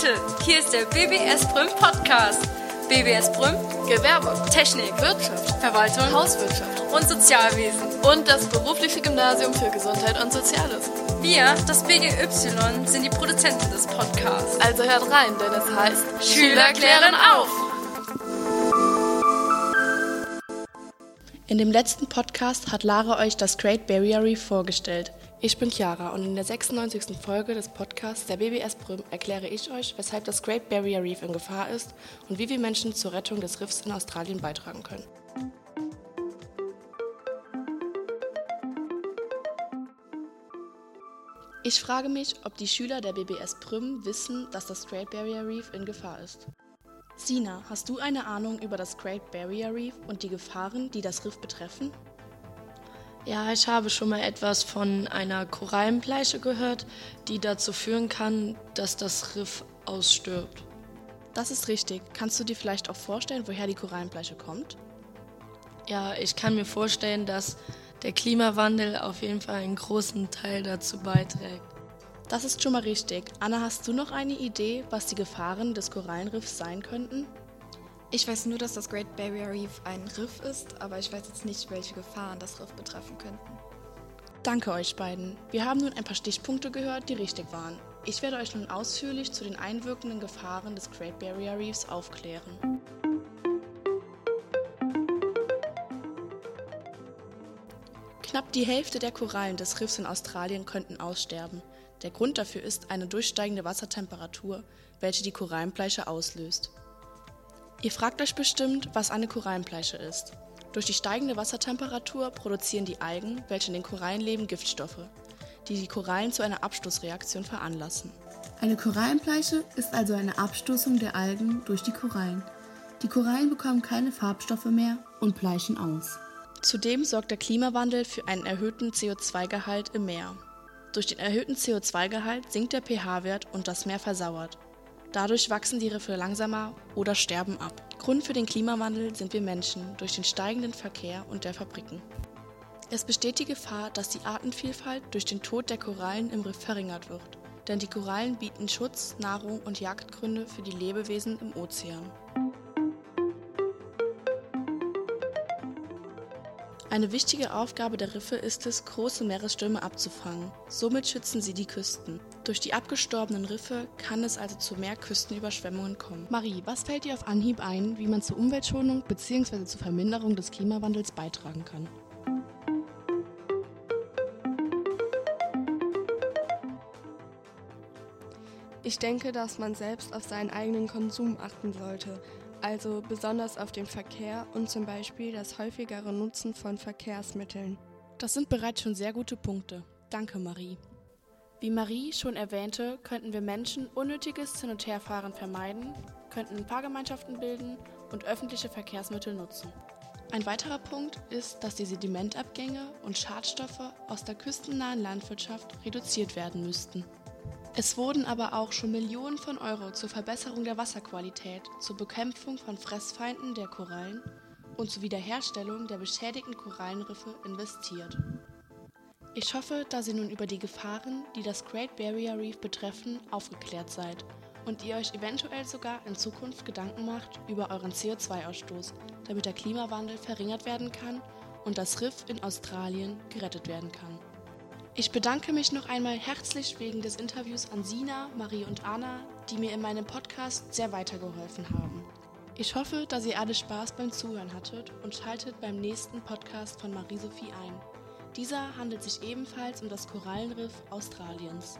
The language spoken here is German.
Leute, hier ist der BBS Brüm Podcast. BBS Brüm, Gewerbe, Technik, Wirtschaft, Verwaltung Hauswirtschaft und Sozialwesen. und das berufliche Gymnasium für Gesundheit und Soziales. Wir, das BGY, sind die Produzenten des Podcasts. Also hört rein, denn es heißt Schüler klären auf! In dem letzten Podcast hat Lara euch das Great Barrier Reef vorgestellt. Ich bin Chiara und in der 96. Folge des Podcasts der BBS Brüm erkläre ich euch, weshalb das Great Barrier Reef in Gefahr ist und wie wir Menschen zur Rettung des Riffs in Australien beitragen können. Ich frage mich, ob die Schüler der BBS Brüm wissen, dass das Great Barrier Reef in Gefahr ist. Sina, hast du eine Ahnung über das Great Barrier Reef und die Gefahren, die das Riff betreffen? Ja, ich habe schon mal etwas von einer Korallenbleiche gehört, die dazu führen kann, dass das Riff ausstirbt. Das ist richtig. Kannst du dir vielleicht auch vorstellen, woher die Korallenbleiche kommt? Ja, ich kann mir vorstellen, dass der Klimawandel auf jeden Fall einen großen Teil dazu beiträgt. Das ist schon mal richtig. Anna, hast du noch eine Idee, was die Gefahren des Korallenriffs sein könnten? Ich weiß nur, dass das Great Barrier Reef ein Riff ist, aber ich weiß jetzt nicht, welche Gefahren das Riff betreffen könnten. Danke euch beiden. Wir haben nun ein paar Stichpunkte gehört, die richtig waren. Ich werde euch nun ausführlich zu den einwirkenden Gefahren des Great Barrier Reefs aufklären. Knapp die Hälfte der Korallen des Riffs in Australien könnten aussterben. Der Grund dafür ist eine durchsteigende Wassertemperatur, welche die Korallenbleiche auslöst. Ihr fragt euch bestimmt, was eine Korallenbleiche ist. Durch die steigende Wassertemperatur produzieren die Algen, welche in den Korallen leben, Giftstoffe, die die Korallen zu einer Abstoßreaktion veranlassen. Eine Korallenbleiche ist also eine Abstoßung der Algen durch die Korallen. Die Korallen bekommen keine Farbstoffe mehr und bleichen aus. Zudem sorgt der Klimawandel für einen erhöhten CO2-Gehalt im Meer. Durch den erhöhten CO2-Gehalt sinkt der pH-Wert und das Meer versauert. Dadurch wachsen die Riffe langsamer oder sterben ab. Grund für den Klimawandel sind wir Menschen durch den steigenden Verkehr und der Fabriken. Es besteht die Gefahr, dass die Artenvielfalt durch den Tod der Korallen im Riff verringert wird. Denn die Korallen bieten Schutz, Nahrung und Jagdgründe für die Lebewesen im Ozean. Eine wichtige Aufgabe der Riffe ist es, große Meeresstürme abzufangen. Somit schützen sie die Küsten. Durch die abgestorbenen Riffe kann es also zu mehr Küstenüberschwemmungen kommen. Marie, was fällt dir auf Anhieb ein, wie man zur Umweltschonung bzw. zur Verminderung des Klimawandels beitragen kann? Ich denke, dass man selbst auf seinen eigenen Konsum achten sollte, also besonders auf den Verkehr und zum Beispiel das häufigere Nutzen von Verkehrsmitteln. Das sind bereits schon sehr gute Punkte. Danke, Marie. Wie Marie schon erwähnte, könnten wir Menschen unnötiges Hin- und Herfahren vermeiden, könnten Fahrgemeinschaften bilden und öffentliche Verkehrsmittel nutzen. Ein weiterer Punkt ist, dass die Sedimentabgänge und Schadstoffe aus der küstennahen Landwirtschaft reduziert werden müssten. Es wurden aber auch schon Millionen von Euro zur Verbesserung der Wasserqualität, zur Bekämpfung von Fressfeinden der Korallen und zur Wiederherstellung der beschädigten Korallenriffe investiert. Ich hoffe, dass ihr nun über die Gefahren, die das Great Barrier Reef betreffen, aufgeklärt seid und ihr euch eventuell sogar in Zukunft Gedanken macht über euren CO2-Ausstoß, damit der Klimawandel verringert werden kann und das Riff in Australien gerettet werden kann. Ich bedanke mich noch einmal herzlich wegen des Interviews an Sina, Marie und Anna, die mir in meinem Podcast sehr weitergeholfen haben. Ich hoffe, dass ihr alle Spaß beim Zuhören hattet und schaltet beim nächsten Podcast von Marie-Sophie ein. Dieser handelt sich ebenfalls um das Korallenriff Australiens.